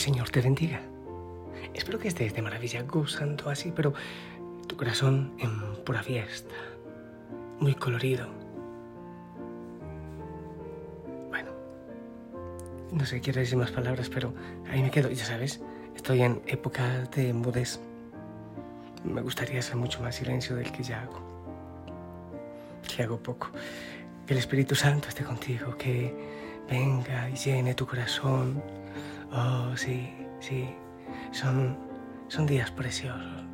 Señor te bendiga. Espero que estés de maravilla gozando así, pero tu corazón en pura fiesta, muy colorido. Bueno, no sé, quiero decir más palabras, pero ahí me quedo, ya sabes, estoy en época de mudez. Me gustaría hacer mucho más silencio del que ya hago. Que hago poco. Que el Espíritu Santo esté contigo, que venga y llene tu corazón. Oh, sí, sí. Son, son días preciosos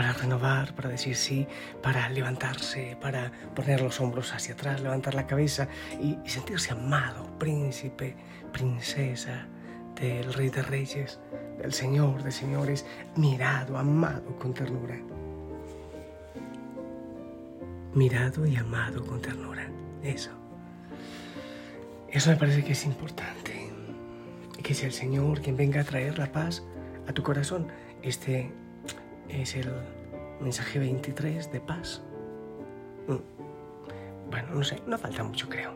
para renovar, para decir sí, para levantarse, para poner los hombros hacia atrás, levantar la cabeza y, y, sentirse amado, príncipe, princesa del Rey de Reyes, del Señor de Señores, mirado, amado con ternura. Mirado y amado con ternura. Eso. Eso me parece que es importante. Que sea el Señor quien venga a traer la paz a tu corazón. Este es el mensaje 23 de paz. Mm. Bueno, no sé, no falta mucho creo.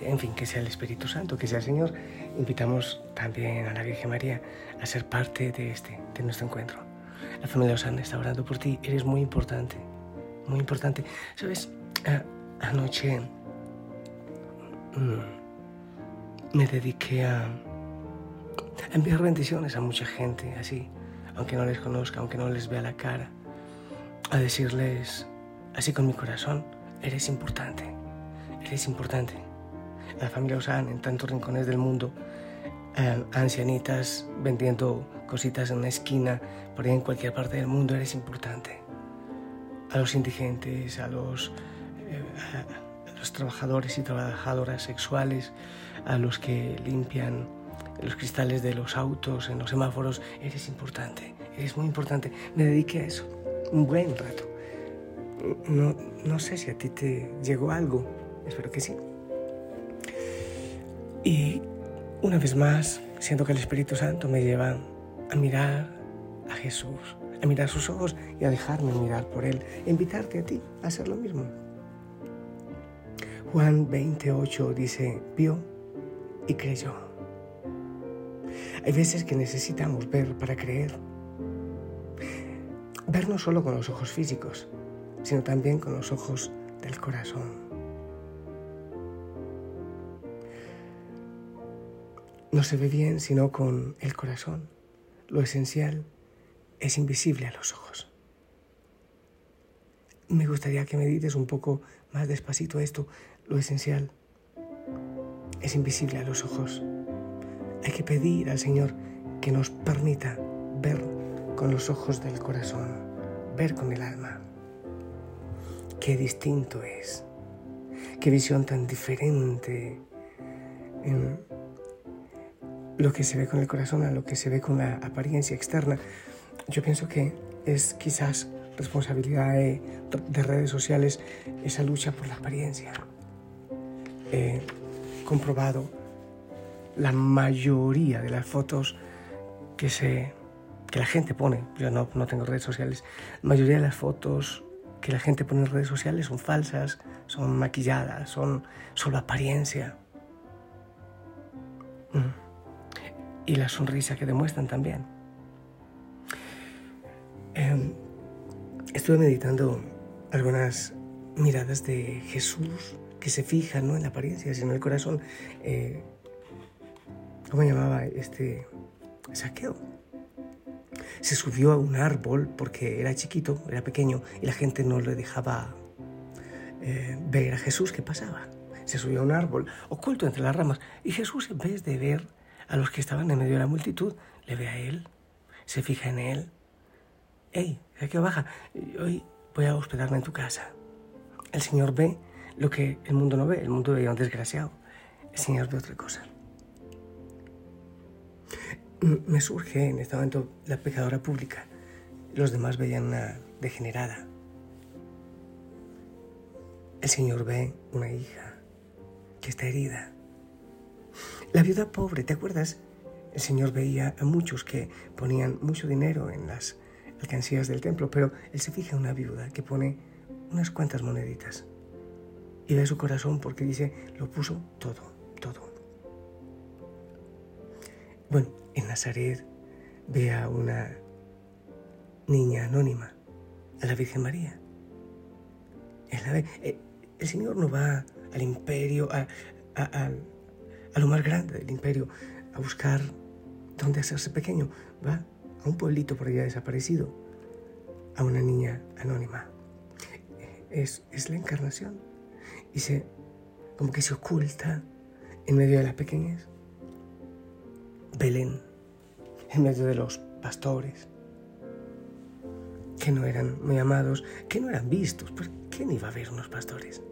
En fin, que sea el Espíritu Santo, que sea el Señor. Invitamos también a la Virgen María a ser parte de este, de nuestro encuentro. La familia Osana está orando por ti. Eres muy importante, muy importante. Sabes, anoche mm, me dediqué a, enviar bendiciones a mucha gente, así, aunque no les conozca, aunque no les vea la cara, a decirles, así con mi corazón, eres importante, eres importante. La familia Osan en tantos rincones del mundo, eh, ancianitas vendiendo cositas en una esquina, por ahí en cualquier parte del mundo, eres importante. A los indigentes, a los, eh, los trabajadores y trabajadoras sexuales, a los que limpian los cristales de los autos, en los semáforos, eres importante, eres muy importante. Me dediqué a eso un buen rato. No, no sé si a ti te llegó algo, espero que sí. Y una vez más, siento que el Espíritu Santo me lleva a mirar a Jesús, a mirar sus ojos y a dejarme mirar por Él, invitarte a ti a hacer lo mismo. Juan 28 dice, vio y creyó. Hay veces que necesitamos ver para creer. Ver no solo con los ojos físicos, sino también con los ojos del corazón. No se ve bien sino con el corazón. Lo esencial es invisible a los ojos. Me gustaría que medites un poco más despacito esto. Lo esencial es invisible a los ojos. Hay que pedir al Señor que nos permita ver con los ojos del corazón, ver con el alma. Qué distinto es, qué visión tan diferente en lo que se ve con el corazón a lo que se ve con la apariencia externa. Yo pienso que es quizás responsabilidad de, de redes sociales esa lucha por la apariencia. He comprobado la mayoría de las fotos que, se, que la gente pone, yo no, no tengo redes sociales, la mayoría de las fotos que la gente pone en redes sociales son falsas, son maquilladas, son solo apariencia. Mm. Y la sonrisa que demuestran también. Eh, estuve meditando algunas miradas de Jesús que se fijan no en la apariencia, sino en el corazón. Eh, ¿Cómo llamaba este saqueo? Se subió a un árbol porque era chiquito, era pequeño, y la gente no le dejaba eh, ver a Jesús que pasaba. Se subió a un árbol oculto entre las ramas y Jesús en vez de ver a los que estaban en medio de la multitud, le ve a él, se fija en él. ¡Ey, saqueo baja! Hoy voy a hospedarme en tu casa. El Señor ve lo que el mundo no ve, el mundo ve a un desgraciado. El Señor ve otra cosa me surge en este momento la pecadora pública. Los demás veían una degenerada. El Señor ve una hija que está herida. La viuda pobre, ¿te acuerdas? El Señor veía a muchos que ponían mucho dinero en las alcancías del templo, pero Él se fija en una viuda que pone unas cuantas moneditas y ve su corazón porque dice, lo puso todo, todo. Bueno, en Nazaret ve a una niña anónima, a la Virgen María. Eh, el Señor no va al imperio, a, a, lo más grande del imperio, a buscar dónde hacerse pequeño. Va a un pueblito por allá desaparecido, a una niña anónima. Es, es la encarnación. Y se, como que se oculta en medio de las pequeñas. Belén, en medio de los pastores, que no eran muy amados, que no eran vistos. ¿Por quién iba a ver unos pastores?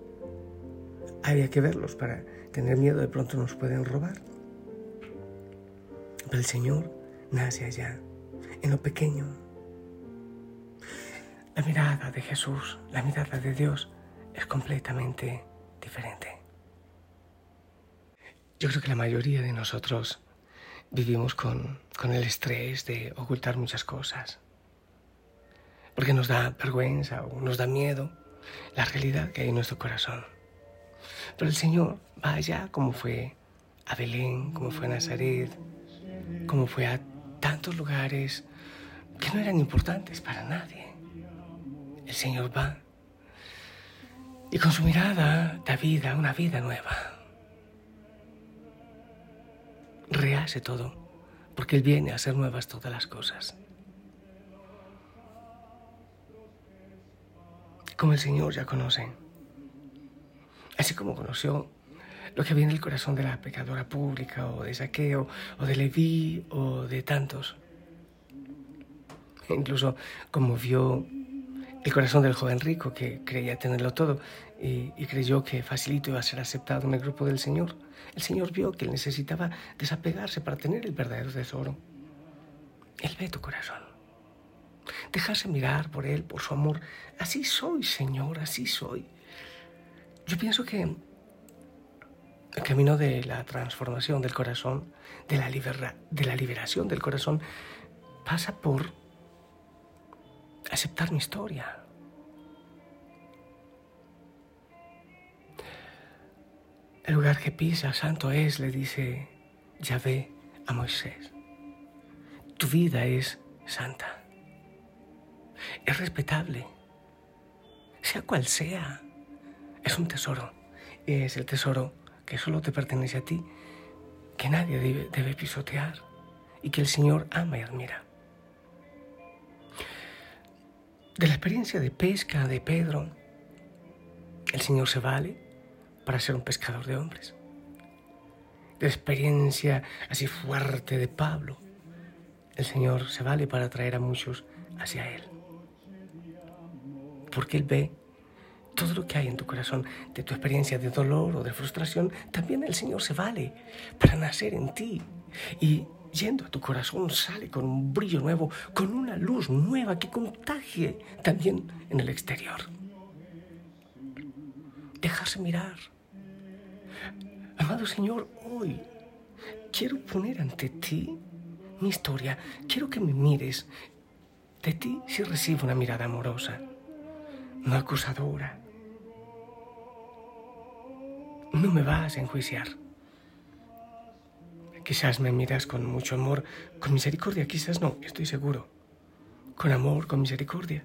Había que verlos para tener miedo, de pronto nos pueden robar. Pero el Señor nace allá, en lo pequeño. La mirada de Jesús, la mirada de Dios es completamente diferente. Yo creo que la mayoría de nosotros vivimos con, con el estrés de ocultar muchas cosas, porque nos da vergüenza o nos da miedo la realidad que hay en nuestro corazón. Pero el Señor va allá como fue a Belén, como fue a Nazaret, como fue a tantos lugares que no eran importantes para nadie. El Señor va y con su mirada da vida, una vida nueva. Rehace todo, porque Él viene a hacer nuevas todas las cosas. Como el Señor ya conoce así como conoció lo que había en el corazón de la pecadora pública o de Saqueo o de Leví o de tantos. E incluso como vio el corazón del joven rico que creía tenerlo todo y, creyó que facilito iba a ser aceptado en el grupo del Señor. El Señor vio que él necesitaba desapegarse para tener el verdadero tesoro. Él ve tu corazón. Dejarse mirar por Él, por su amor. Así soy, Señor, así soy. Yo pienso que el camino de la transformación del corazón, de la, de la liberación del corazón, pasa por aceptar mi historia. El lugar que pisa, santo es, le dice Yahvé a Moisés. Tu vida es santa, es respetable, sea cual sea es un tesoro. Es el tesoro que solo te pertenece a ti, que nadie debe, pisotear y que el Señor ama y admira. De la experiencia de pesca de Pedro, el Señor se vale para ser un pescador de hombres. De la experiencia así fuerte de Pablo, el Señor se vale para traer a muchos hacia Él. Porque Él ve todo lo que hay en tu corazón, de tu experiencia de dolor o de frustración, también el Señor se vale para nacer en ti. Y yendo a tu corazón sale con un brillo nuevo, con una luz nueva que contagie también en el exterior. Dejarse mirar. Amado Señor, hoy quiero poner ante ti mi historia. Quiero que me mires. De ti si recibo una mirada amorosa, no acusadora, no me vas a enjuiciar. Quizás me miras con mucho amor, con misericordia, quizás no, estoy seguro. Con amor, con misericordia.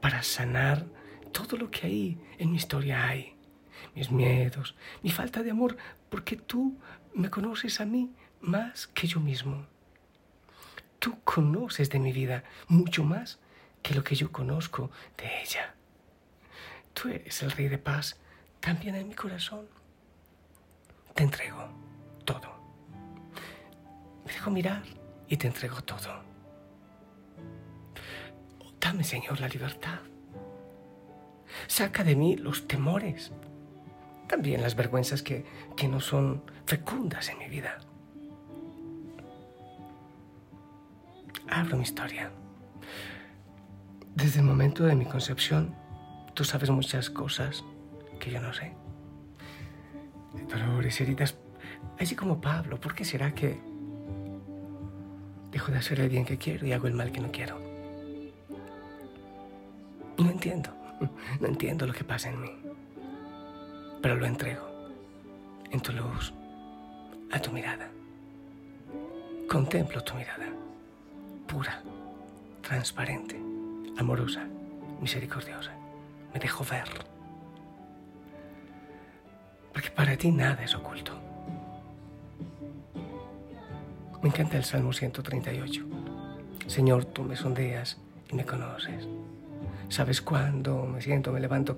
Para sanar todo lo que hay en mi historia hay. Mis miedos, mi falta de amor, porque tú me conoces a mí más que yo mismo. Tú conoces de mi vida mucho más que lo que yo conozco de ella. Tú eres el Rey de paz también en mi corazón. Te entrego. Mirar y te entrego todo. Dame, Señor, la libertad. Saca de mí los temores, también las vergüenzas que, que no son fecundas en mi vida. Abro mi historia. Desde el momento de mi concepción, tú sabes muchas cosas que yo no sé. Dolores, heridas, así como Pablo, ¿por qué será que dejo de hacer el bien que quiero y hago el mal que no quiero? No entiendo, no entiendo lo que pasa en mí, pero lo entrego en tu luz, a tu mirada. contemplo tu mirada, pura, transparente, amorosa, misericordiosa. Me dejo ver. Porque para ti nada es oculto. Me encanta el Salmo 138. Señor, tú me sondeas y me conoces. Sabes cuándo me siento, me levanto.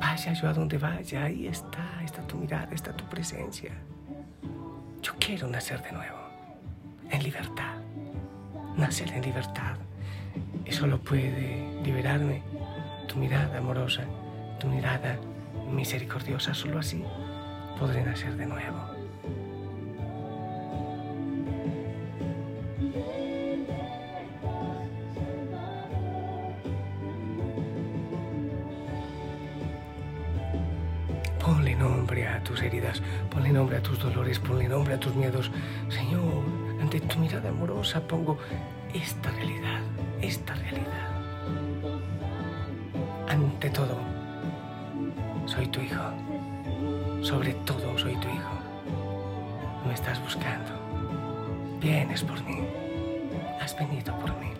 Vaya yo a donde vaya, ahí está, está tu mirada, está tu presencia. Yo quiero nacer de nuevo, en libertad, nacer en libertad. Y solo puede liberarme tu mirada amorosa, tu mirada misericordiosa. Solo así podré nacer de nuevo. Heridas, ponle nombre a tus dolores, ponle nombre a tus miedos. Señor, ante tu mirada amorosa pongo esta realidad, esta realidad. Ante todo, soy tu hijo. Sobre todo soy tu hijo. Me estás buscando. Vienes por mí. Has venido por mí.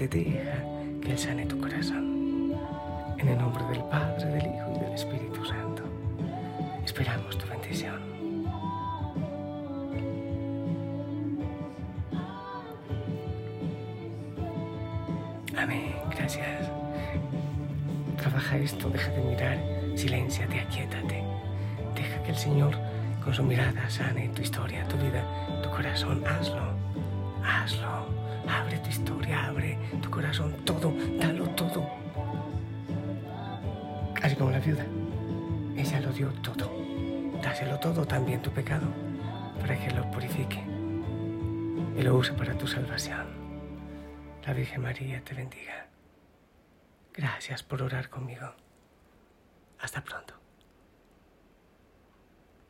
Profundamente deja que Él sane tu corazón. En el nombre del Padre, del Hijo y del Espíritu Santo. Esperamos tu bendición. Amén. Gracias. Trabaja esto, deja de mirar, silénciate, aquietate. Deja que el Señor con su mirada sane tu historia, tu vida, tu corazón. Hazlo, hazlo. Abre tu historia, abre tu corazón, todo, dalo todo. Así como la viuda. Ella lo dio todo. Dáselo todo también tu pecado para que lo purifique y lo use para tu salvación. La Virgen María te bendiga. Gracias por orar conmigo. Hasta pronto.